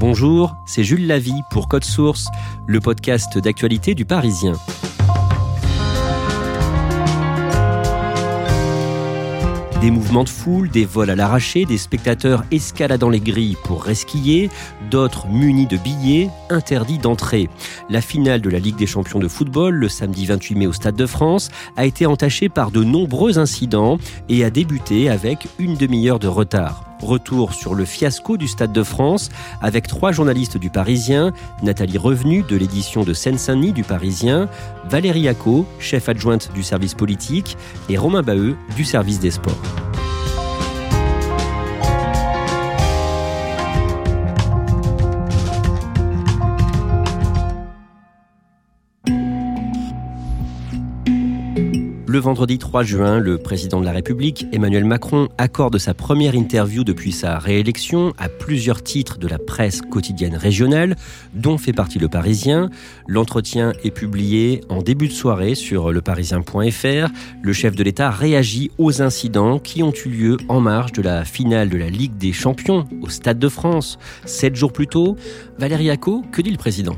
Bonjour, c'est Jules Lavie pour Code Source, le podcast d'actualité du Parisien. Des mouvements de foule, des vols à l'arraché, des spectateurs escaladant les grilles pour resquiller, d'autres munis de billets, interdits d'entrée. La finale de la Ligue des champions de football, le samedi 28 mai au Stade de France, a été entachée par de nombreux incidents et a débuté avec une demi-heure de retard. Retour sur le fiasco du Stade de France avec trois journalistes du Parisien, Nathalie Revenu de l'édition de Seine-Saint-Denis du Parisien, Valérie Acco, chef adjointe du service politique, et Romain Baheux du service des sports. Vendredi 3 juin, le président de la République, Emmanuel Macron, accorde sa première interview depuis sa réélection à plusieurs titres de la presse quotidienne régionale, dont fait partie le Parisien. L'entretien est publié en début de soirée sur leparisien.fr. Le chef de l'État réagit aux incidents qui ont eu lieu en marge de la finale de la Ligue des Champions au Stade de France. Sept jours plus tôt, Valérie Acco, que dit le président?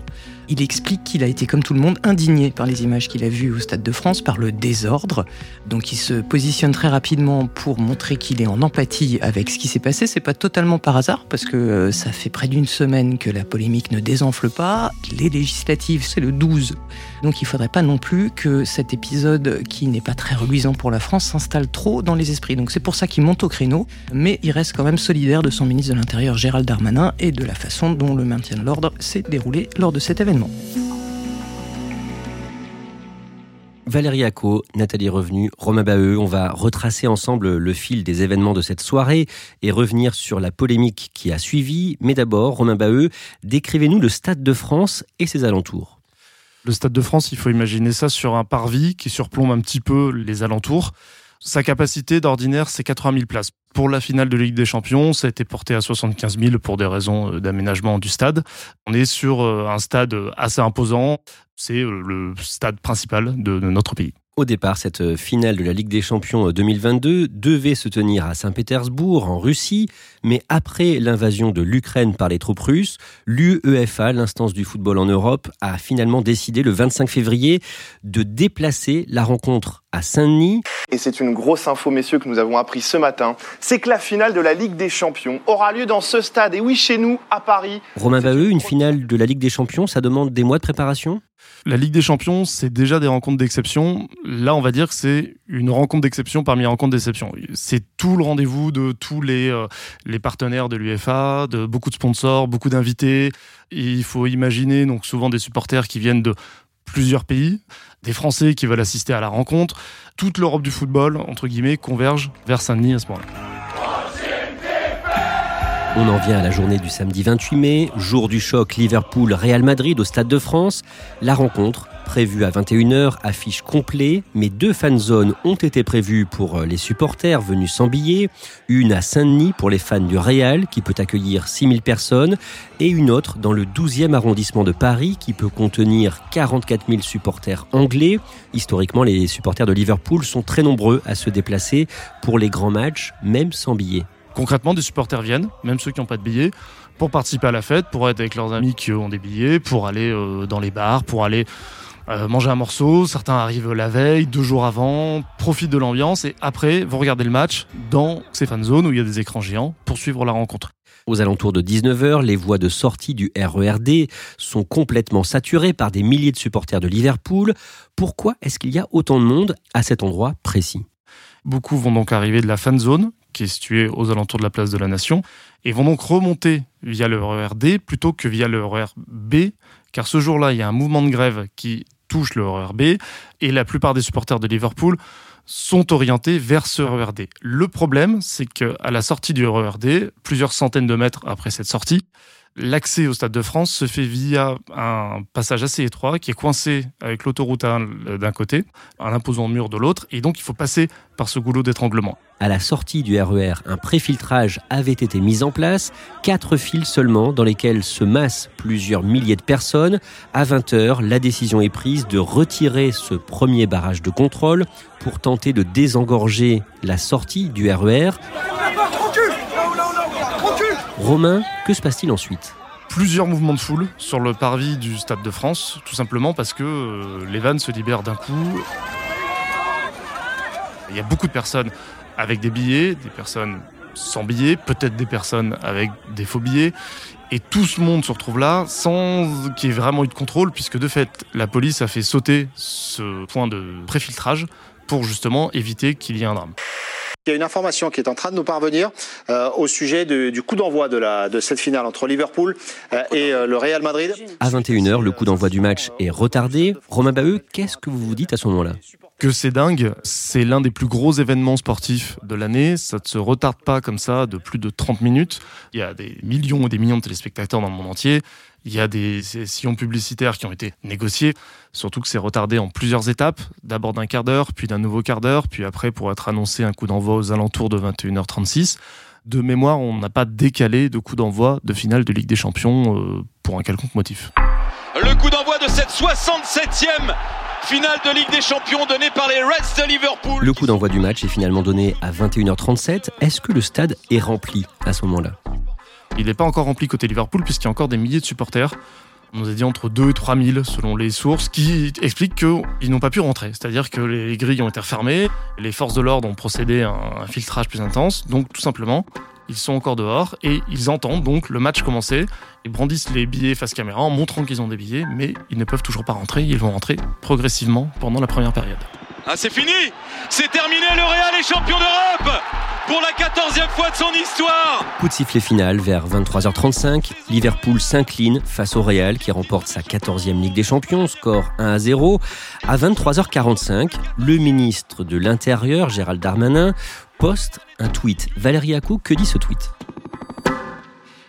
Il explique qu'il a été, comme tout le monde, indigné par les images qu'il a vues au Stade de France, par le désordre. Donc il se positionne très rapidement pour montrer qu'il est en empathie avec ce qui s'est passé. C'est pas totalement par hasard, parce que euh, ça fait près d'une semaine que la polémique ne désenfle pas. Les législatives, c'est le 12. Donc il faudrait pas non plus que cet épisode, qui n'est pas très reluisant pour la France, s'installe trop dans les esprits. Donc c'est pour ça qu'il monte au créneau, mais il reste quand même solidaire de son ministre de l'Intérieur Gérald Darmanin et de la façon dont le maintien de l'ordre s'est déroulé lors de cet événement. Valérie Acco, Nathalie Revenu, Romain Baheux, on va retracer ensemble le fil des événements de cette soirée et revenir sur la polémique qui a suivi. Mais d'abord, Romain Baheux, décrivez-nous le Stade de France et ses alentours. Le Stade de France, il faut imaginer ça sur un parvis qui surplombe un petit peu les alentours. Sa capacité d'ordinaire, c'est 80 000 places. Pour la finale de Ligue des Champions, ça a été porté à 75 000 pour des raisons euh, d'aménagement du stade. On est sur euh, un stade assez imposant. C'est euh, le stade principal de notre pays. Au départ, cette finale de la Ligue des Champions 2022 devait se tenir à Saint-Pétersbourg, en Russie, mais après l'invasion de l'Ukraine par les troupes russes, l'UEFA, l'instance du football en Europe, a finalement décidé le 25 février de déplacer la rencontre à Saint-Denis. Et c'est une grosse info, messieurs, que nous avons appris ce matin. C'est que la finale de la Ligue des Champions aura lieu dans ce stade. Et oui, chez nous, à Paris. Romain Baheux, une finale de la Ligue des Champions, ça demande des mois de préparation? La Ligue des Champions, c'est déjà des rencontres d'exception. Là, on va dire que c'est une rencontre d'exception parmi les rencontres d'exception. C'est tout le rendez-vous de tous les, euh, les partenaires de l'UEFA, de beaucoup de sponsors, beaucoup d'invités. Il faut imaginer donc souvent des supporters qui viennent de plusieurs pays, des Français qui veulent assister à la rencontre. Toute l'Europe du football, entre guillemets, converge vers Saint-Denis à ce moment-là. On en vient à la journée du samedi 28 mai, jour du choc Liverpool-Real Madrid au Stade de France. La rencontre, prévue à 21h, affiche complet, mais deux fan zones ont été prévues pour euh, les supporters venus sans billets. Une à Saint-Denis pour les fans du Real, qui peut accueillir 6000 personnes, et une autre dans le 12e arrondissement de Paris, qui peut contenir 44 000 supporters anglais. Historiquement, les supporters de Liverpool sont très nombreux à se déplacer pour les grands matchs, même sans billets. Concrètement, des supporters viennent, même ceux qui n'ont pas de billets, pour participer à la fête, pour être avec leurs amis qui ont des billets, pour aller euh, dans les bars, pour aller euh, manger un morceau. Certains arrivent la veille, deux jours avant, profitent de l'ambiance et après vont regarder le match dans ces fan zones où il y a des écrans géants pour suivre la rencontre. Aux alentours de 19h, les voies de sortie du RERD sont complètement saturées par des milliers de supporters de Liverpool. Pourquoi est-ce qu'il y a autant de monde à cet endroit précis? Beaucoup vont donc arriver de la fan zone, qui est située aux alentours de la place de la Nation, et vont donc remonter via le RERD plutôt que via le RERB, car ce jour-là, il y a un mouvement de grève qui touche le RERB, et la plupart des supporters de Liverpool sont orientés vers ce RERD. Le problème, c'est qu'à la sortie du RERD, plusieurs centaines de mètres après cette sortie, L'accès au Stade de France se fait via un passage assez étroit qui est coincé avec l'autoroute d'un côté, un imposant mur de l'autre, et donc il faut passer par ce goulot d'étranglement. À la sortie du RER, e un préfiltrage avait été mis en place, quatre fils seulement dans lesquels se massent plusieurs milliers de personnes. À 20h, la décision est prise de retirer ce premier barrage de contrôle pour tenter de désengorger la sortie du RER. Romain, que se passe-t-il ensuite plusieurs mouvements de foule sur le parvis du Stade de France, tout simplement parce que euh, les vannes se libèrent d'un coup. Il y a beaucoup de personnes avec des billets, des personnes sans billets, peut-être des personnes avec des faux billets. Et tout ce monde se retrouve là sans qu'il y ait vraiment eu de contrôle, puisque de fait, la police a fait sauter ce point de préfiltrage pour justement éviter qu'il y ait un drame. Il y a une information qui est en train de nous parvenir euh, au sujet du coup d'envoi de, de cette finale entre Liverpool euh, et euh, le Real Madrid. À 21h, le coup d'envoi du match est retardé. Romain Baheux, qu'est-ce que vous vous dites à ce moment-là? Que c'est dingue, c'est l'un des plus gros événements sportifs de l'année, ça ne se retarde pas comme ça de plus de 30 minutes. Il y a des millions et des millions de téléspectateurs dans le monde entier. Il y a des sillons publicitaires qui ont été négociés, surtout que c'est retardé en plusieurs étapes, d'abord d'un quart d'heure, puis d'un nouveau quart d'heure, puis après pour être annoncé un coup d'envoi aux alentours de 21h36. De mémoire, on n'a pas décalé de coup d'envoi de finale de Ligue des Champions euh, pour un quelconque motif. Le coup d'envoi de cette 67e finale de Ligue des Champions donnée par les Reds de Liverpool. Le coup d'envoi du match est finalement donné à 21h37. Est-ce que le stade est rempli à ce moment-là? Il n'est pas encore rempli côté Liverpool puisqu'il y a encore des milliers de supporters. On nous a dit entre 2 et 3 000 selon les sources, qui expliquent qu'ils n'ont pas pu rentrer. C'est-à-dire que les grilles ont été refermées, les forces de l'ordre ont procédé à un filtrage plus intense, donc tout simplement, ils sont encore dehors et ils entendent donc le match commencer. Ils brandissent les billets face caméra en montrant qu'ils ont des billets, mais ils ne peuvent toujours pas rentrer. Ils vont rentrer progressivement pendant la première période. Ah, c'est fini C'est terminé, le Real est champion d'Europe pour la 14e fois de son histoire. Coup de sifflet final vers 23h35. Liverpool s'incline face au Real qui remporte sa 14e Ligue des Champions, score 1 à 0. À 23h45, le ministre de l'Intérieur, Gérald Darmanin, poste un tweet. Valérie Acou, que dit ce tweet?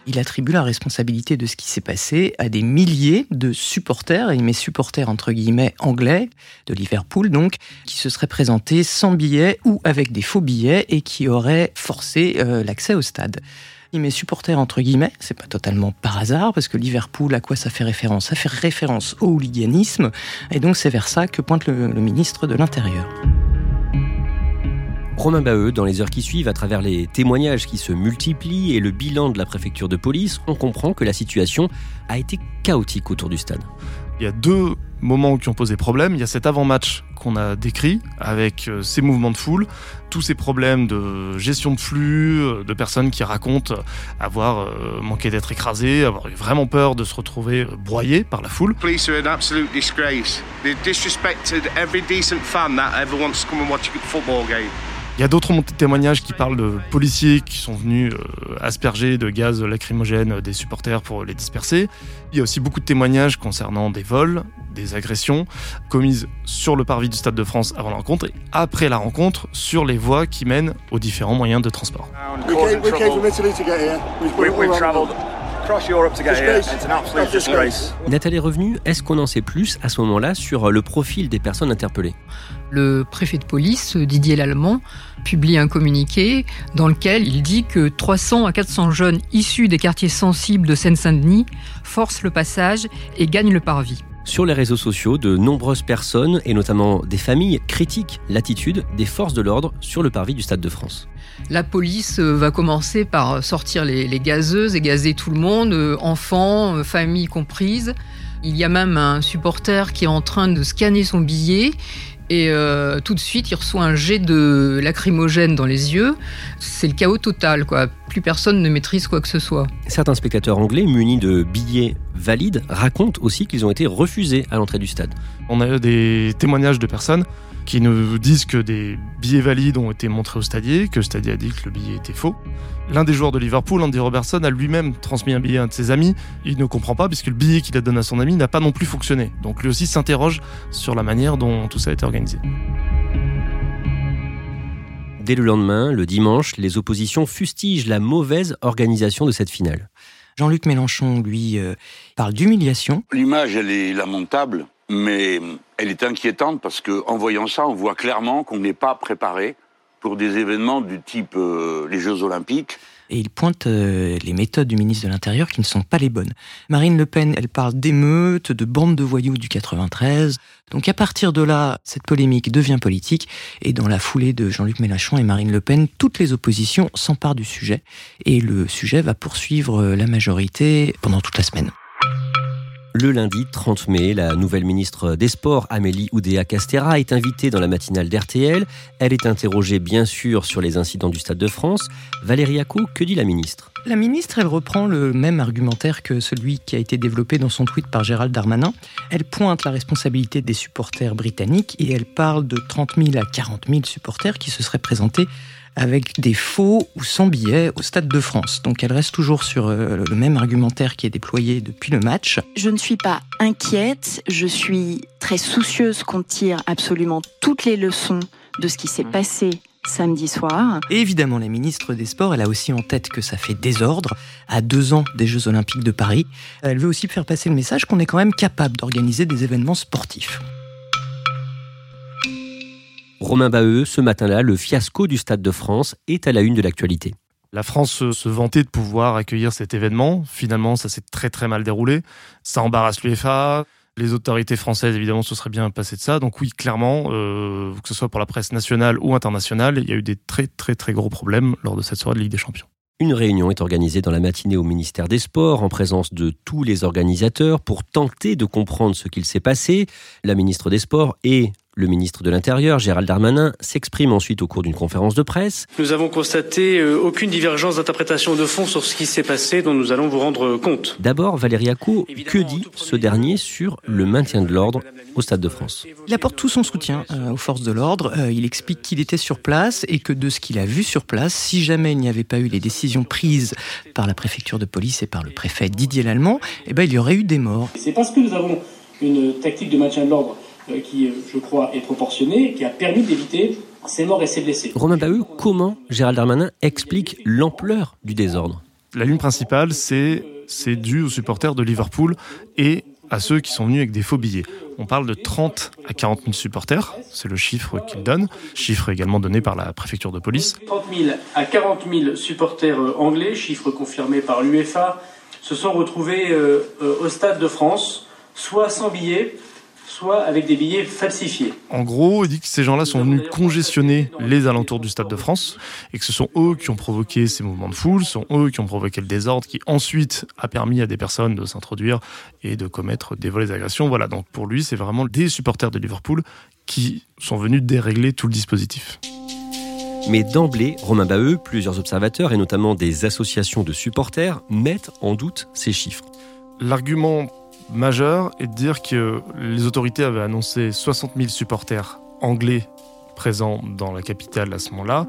Il attribue la responsabilité de ce qui s'est passé à des milliers de supporters, et il met supporters entre guillemets anglais, de Liverpool donc, qui se seraient présentés sans billets ou avec des faux billets et qui auraient forcé euh, l'accès au stade. Il met supporters entre guillemets, c'est pas totalement par hasard, parce que Liverpool, à quoi ça fait référence? Ça fait référence au hooliganisme, et donc c'est vers ça que pointe le ministre de l'Intérieur. Romain Baheux, dans les heures qui suivent, à travers les témoignages qui se multiplient et le bilan de la préfecture de police, on comprend que la situation a été chaotique autour du stade. Il y a deux moments qui ont posé problème. Il y a cet avant-match qu'on a décrit avec euh, ces mouvements de foule, tous ces problèmes de gestion de flux, euh, de personnes qui racontent avoir euh, manqué d'être écrasées, avoir eu vraiment peur de se retrouver broyées par la foule. Police are an absolute disgrace. They disrespected every decent fan that ever wants to come and watch a football game. Il y a d'autres montées de témoignages qui parlent de policiers qui sont venus euh, asperger de gaz lacrymogène des supporters pour les disperser. Il y a aussi beaucoup de témoignages concernant des vols, des agressions commises sur le parvis du Stade de France avant la rencontre et après la rencontre sur les voies qui mènent aux différents moyens de transport. Nathalie est revenue. Est-ce qu'on en sait plus à ce moment-là sur le profil des personnes interpellées? Le préfet de police, Didier Lallemand, publie un communiqué dans lequel il dit que 300 à 400 jeunes issus des quartiers sensibles de Seine-Saint-Denis forcent le passage et gagnent le parvis. Sur les réseaux sociaux, de nombreuses personnes, et notamment des familles, critiquent l'attitude des forces de l'ordre sur le parvis du Stade de France. La police euh, va commencer par sortir les, gazeuses et gazer tout le monde, euh, enfants, euh, familles comprises. Il y a même un supporter qui est en train de scanner son billet et tout de suite il reçoit un jet de lacrymogène dans les yeux. C'est le chaos total, quoi. Plus personne ne maîtrise quoi que ce soit. Certains spectateurs anglais munis de billets valides racontent aussi qu'ils ont été refusés à l'entrée du stade. On a des témoignages de personnes qui nous disent que des billets valides ont été montrés au stadier, que le stadier a dit que le billet était faux. L'un des joueurs de Liverpool, Andy Robertson, a lui-même transmis un billet à un de ses amis. Il ne comprend pas puisque le billet qu'il a donné à son ami n'a pas non plus fonctionné. Donc lui aussi s'interroge sur la manière dont tout ça a été organisé. Dès le lendemain, le dimanche, les oppositions fustigent la mauvaise organisation de cette finale. Jean-Luc Mélenchon, lui, euh, parle d'humiliation. L'image, elle est lamentable, mais elle est inquiétante parce qu'en voyant ça, on voit clairement qu'on n'est pas préparé pour des événements du type euh, les Jeux Olympiques. Et il pointe euh, les méthodes du ministre de l'Intérieur qui ne sont pas les bonnes. Marine Le Pen, elle parle d'émeutes, de bandes de voyous du 93. Donc à partir de là, cette polémique devient politique. Et dans la foulée de Jean-Luc Mélenchon et Marine Le Pen, toutes les oppositions s'emparent du sujet. Et le sujet va poursuivre euh, la majorité pendant toute la semaine. Le lundi 30 mai, la nouvelle ministre des Sports, Amélie Oudéa-Castera, est invitée dans la matinale d'RTL. Elle est interrogée bien sûr sur les incidents du Stade de France. Valérie Acco, que dit la ministre? La ministre, elle reprend le même argumentaire que celui qui a été développé dans son tweet par Gérald Darmanin. Elle pointe la responsabilité des supporters britanniques et elle parle de 30 000 à 40 000 supporters qui se seraient présentés avec des faux ou sans billets au Stade de France. Donc elle reste toujours sur euh, le même argumentaire qui est déployé depuis le match. Je ne suis pas inquiète, je suis très soucieuse qu'on tire absolument toutes les leçons de ce qui s'est mmh. passé samedi soir. Et évidemment, la ministre des Sports, elle a aussi en tête que ça fait désordre à deux ans des Jeux Olympiques de Paris. Elle veut aussi faire passer le message qu'on est quand même capable d'organiser des événements sportifs. Romain Baheux, ce matin-là, le fiasco du Stade de France est à la une de l'actualité. La France se vantait de pouvoir accueillir cet événement. Finalement, ça s'est très très mal déroulé. Ça embarrasse l'UEFA. Les autorités françaises, évidemment, se seraient bien passées de ça. Donc oui, clairement, euh, que ce soit pour la presse nationale ou internationale, il y a eu des très très très gros problèmes lors de cette soirée de Ligue des Champions. Une réunion est organisée dans la matinée au ministère des Sports en présence de tous les organisateurs pour tenter de comprendre ce qu'il s'est passé. La ministre des Sports et le ministre de l'Intérieur, Gérald Darmanin, s'exprime ensuite au cours d'une conférence de presse. Nous avons constaté euh, aucune divergence d'interprétation de fond sur ce qui s'est passé dont nous allons vous rendre compte. D'abord, Valérie Acco, que dit ce dernier sur le maintien de l'ordre au Stade de France Il apporte tout son soutien euh, aux forces de l'ordre. Euh, il explique qu'il était sur place et que de ce qu'il a vu sur place, si jamais il n'y avait pas eu les décisions prises par la préfecture de police et par le préfet Didier Lallemand, eh ben, il y aurait eu des morts. C'est parce que nous avons une tactique de maintien de l'ordre euh, qui, euh, je crois, est proportionné, qui a permis d'éviter ces morts et ces blessés. Romain Bahut, comment Gérald Darmanin explique l'ampleur du désordre? La ligne principale, c'est c'est dû aux supporters de Liverpool et à ceux qui sont venus avec des faux billets. On parle de 30 à 40 000 supporters, c'est le chiffre qu'il donne, chiffre également donné par la préfecture de police. 30 000 à 40 000 supporters euh, anglais, chiffre confirmé par l'UEFA, se sont retrouvés au Stade de France, soit sans billets, soit avec des billets falsifiés. En gros, il dit que ces gens-là sont venus congestionner les alentours du Stade de France et que ce sont eux qui ont provoqué ces mouvements de foule, ce sont eux qui ont provoqué le désordre qui ensuite a permis à des personnes de s'introduire et de commettre des vols et des agressions. Voilà, donc pour lui, c'est vraiment des supporters de Liverpool qui sont venus dérégler tout le dispositif. Mais d'emblée, Romain Baheux, plusieurs observateurs et notamment des associations de supporters mettent en doute ces chiffres. L'argument majeur est de dire que les autorités avaient annoncé 60 000 supporters anglais présents dans la capitale à ce moment-là.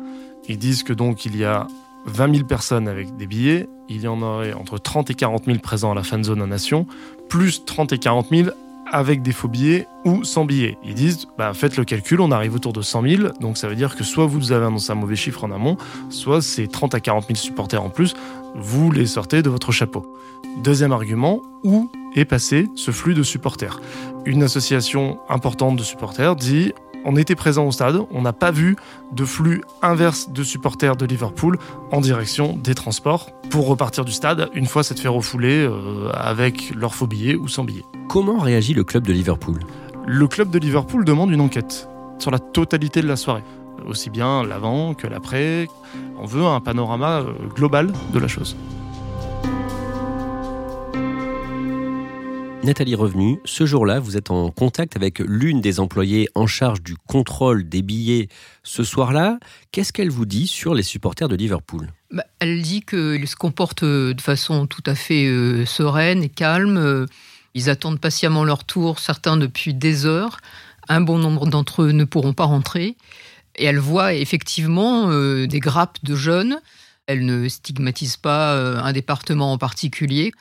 Ils disent que donc il y a 20 000 personnes avec des billets, il y en aurait entre 30 et 40 000 présents à la fan zone en nation, plus 30 et 40 000 avec des faux billets ou sans billets. Ils disent, bah, faites le calcul, on arrive autour de 100 000, donc ça veut dire que soit vous avez annoncé un mauvais chiffre en amont, soit ces 30 à 40 000 supporters en plus, vous les sortez de votre chapeau. Deuxième argument, où est passé ce flux de supporters Une association importante de supporters dit on était présent au stade, on n'a pas vu de flux inverse de supporters de Liverpool en direction des transports pour repartir du stade une fois cette fait refoulée euh, avec leur faux billets ou sans billets. Comment réagit le club de Liverpool? Le club de Liverpool demande une enquête sur la totalité de la soirée, aussi bien l'avant que l'après. On veut un panorama euh, global de la chose. Nathalie Revenu, ce jour-là, vous êtes en contact avec l'une des employées en charge du contrôle des billets ce soir-là. Qu'est-ce qu'elle vous dit sur les supporters de Liverpool? Bah, Elle dit qu'ils se comportent de façon tout à fait euh, sereine et calme. Ils attendent patiemment leur tour, certains depuis des heures. Un bon nombre d'entre eux ne pourront pas rentrer. Et elle voit effectivement euh, des grappes de jeunes. Elle ne stigmatise pas euh, un département en particulier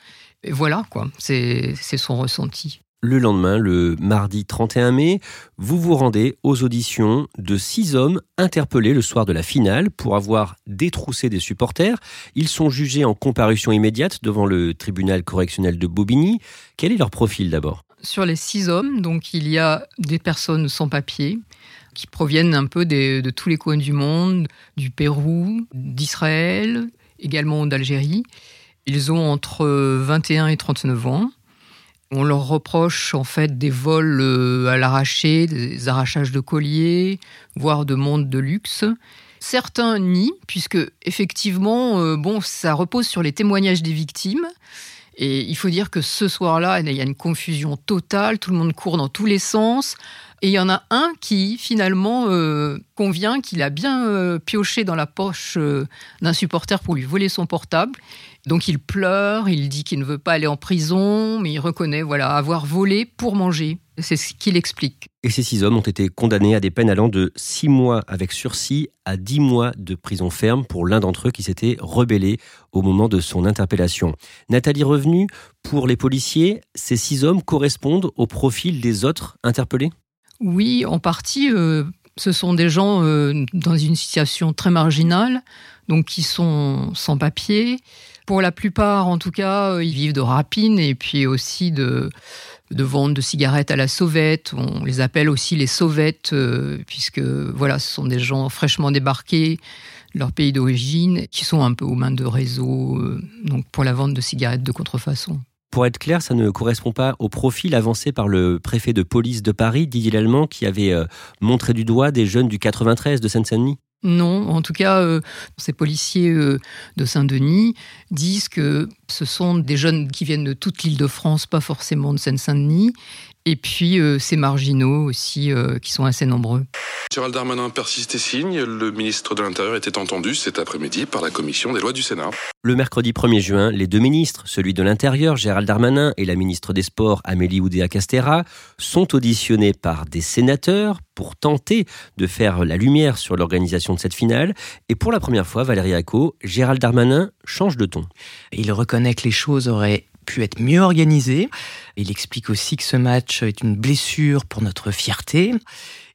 voilà, quoi. C'est son ressenti. le lendemain, le mardi 31 mai, vous vous rendez aux auditions de six hommes interpellés le soir de la finale pour avoir détroussé des supporters. Ils sont jugés en comparution immédiate devant le tribunal correctionnel de Bobigny. Quel est leur profil d'abord? Sur les six hommes, donc il y a des personnes sans papier qui proviennent un peu de tous les coins du monde, du Pérou, d'Israël, également d'Algérie. Ils ont entre 21 et 39 ans. On leur reproche en fait des vols euh, à l'arraché, des arrachages de colliers, voire de montres de luxe. Certains nient, puisque effectivement, euh, bon, ça repose sur les témoignages des victimes. Et il faut dire que ce soir-là, il y a une confusion totale, tout le monde court dans tous les sens. Et il y en a un qui finalement euh, convient qu'il a bien pioché dans la poche d'un supporter pour lui voler son portable. Donc il pleure, il dit qu'il ne veut pas aller en prison, mais il reconnaît voilà avoir volé pour manger. C'est ce qu'il explique. Et ces six hommes ont été condamnés à des peines allant de six mois avec sursis à dix mois de prison ferme pour l'un d'entre eux qui s'était rebellé au moment de son interpellation. Nathalie Revenu, pour les policiers, ces six hommes correspondent au profil des autres interpellés? Oui, en partie. Euh, ce sont des gens euh, dans une situation très marginale, donc qui sont sans papier, pour la plupart, en tout cas, euh, ils vivent de rapines et puis aussi de, de vente de cigarettes à la sauvette. On les appelle aussi les sauvettes, euh, puisque voilà, ce sont des gens fraîchement débarqués de leur pays d'origine, qui sont un peu aux mains de réseaux, euh, donc pour la vente de cigarettes de contrefaçon. Pour être clair, ça ne correspond pas au profil avancé par le préfet de police de Paris, Didier Lallemand, qui avait montré du doigt des jeunes du 93 de Seine-Saint-Denis. Non, en tout cas, euh, ces policiers euh, de Saint-Denis disent que ce sont des jeunes qui viennent de toute l'île de France, pas forcément de Seine-Saint-Denis, et puis euh, ces marginaux aussi qui sont assez nombreux. Gérald Darmanin persiste et signe. Le ministre de l'Intérieur était entendu cet après-midi par la commission des lois du Sénat. Le mercredi 1er juin, les deux ministres, celui de l'Intérieur, Gérald Darmanin, et la ministre des Sports, Amélie Oudéa-Castera, sont auditionnés par des sénateurs pour tenter de faire la lumière sur l'organisation de cette finale. Et pour la première fois, Valérie Acco, Gérald Darmanin change de ton. Il reconnaît que les choses auraient pu être mieux organisées. Il explique aussi que ce match est une blessure pour notre fierté.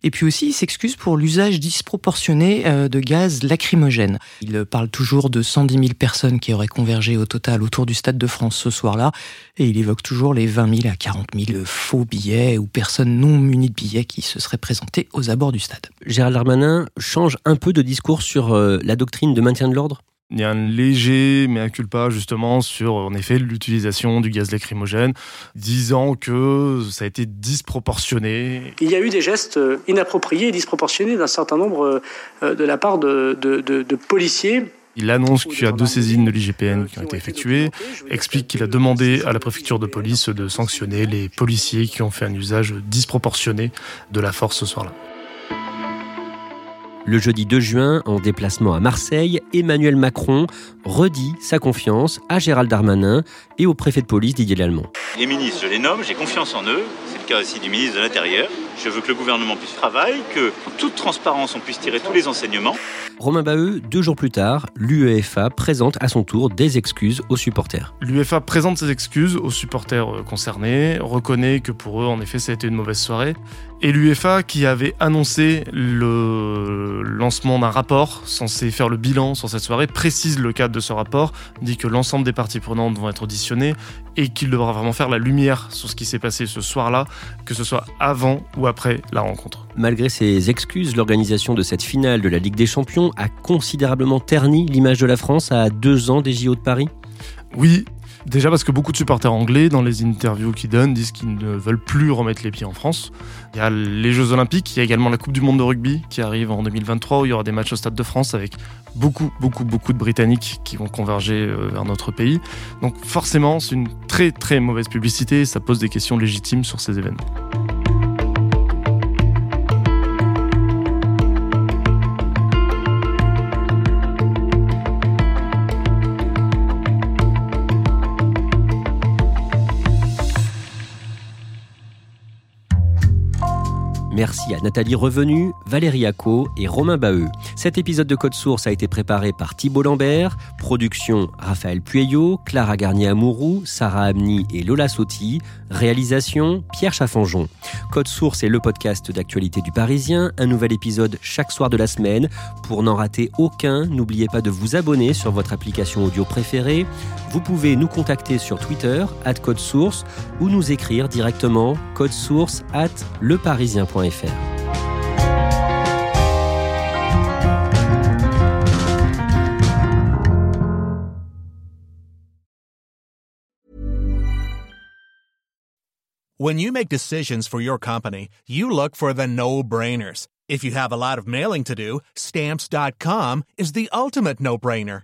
Et puis aussi, il s'excuse pour l'usage disproportionné euh, de gaz lacrymogène. Il parle toujours de 110 000 personnes qui auraient convergé au total autour du Stade de France ce soir-là. Et il évoque toujours les 20 000 à 40 000 faux billets ou personnes non munies de billets qui se seraient présentées aux abords du stade. Gérald Darmanin change un peu de discours sur euh, la doctrine de maintien de l'ordre? Il y a un léger mais un culpa justement sur en effet l'utilisation du gaz lacrymogène, disant que ça a été disproportionné. Il y a eu des gestes euh, inappropriés et disproportionnés d'un certain nombre euh, de la part de, de, policiers il annonce qu'il y a deux saisines de l'IGPN qui ont été effectuées, explique qu'il a demandé à la préfecture de police de sanctionner les policiers qui ont fait un usage disproportionné de la force ce soir-là. Le jeudi 2 juin, en déplacement à Marseille, Emmanuel Macron redit sa confiance à Gérald Darmanin et au préfet de police Didier Lallemand. Les ministres, je les nomme, j'ai confiance en eux. C'est le cas aussi du ministre de l'Intérieur. Je veux que le gouvernement puisse travailler, que en toute transparence on puisse tirer tous les enseignements. Romain Baheux, deux jours plus tard, l'UEFA présente à son tour des excuses aux supporters. L'UEFA présente ses excuses aux supporters euh, concernés, reconnaît que pour eux, en effet, ça a été une mauvaise soirée. Et l'UEFA, qui avait annoncé le lancement d'un rapport censé faire le bilan sur cette soirée, précise le cadre de ce rapport, dit que l'ensemble des parties prenantes vont être auditionnées et qu'il devra vraiment faire la lumière sur ce qui s'est passé ce soir-là, que ce soit avant ou après la rencontre. Malgré ses excuses, l'organisation de cette finale de la Ligue des Champions a considérablement terni l'image de la France à deux ans des JO de Paris? Oui, Déjà parce que beaucoup de supporters anglais, dans les interviews qu'ils donnent, disent qu'ils ne veulent plus remettre les pieds en France. Il y a les Jeux Olympiques, il y a également la Coupe du Monde de rugby qui arrive en 2023 où il y aura des matchs au Stade de France avec beaucoup, beaucoup, beaucoup de Britanniques qui vont converger euh, vers notre pays. Donc forcément, c'est une très, très mauvaise publicité et ça pose des questions légitimes sur ces événements. Merci à Nathalie Revenu, Valérie Acco et Romain Baheux. Cet épisode de Code Source a été préparé par Thibault Lambert, production Raphaël Pueyo, Clara Garnier-Amouroux, Sarah Amni et Lola Sotti, réalisation Pierre Chaffanjon. Code Source est le podcast d'actualité du Parisien, un nouvel épisode chaque soir de la semaine. Pour n'en rater aucun, n'oubliez pas de vous abonner sur votre application audio préférée. Vous pouvez nous contacter sur Twitter, at Code Source, ou nous écrire directement code source at leparisien.fr. When you make decisions for your company, you look for the no-brainers. If you have a lot of mailing to do, stamps.com is the ultimate no-brainer.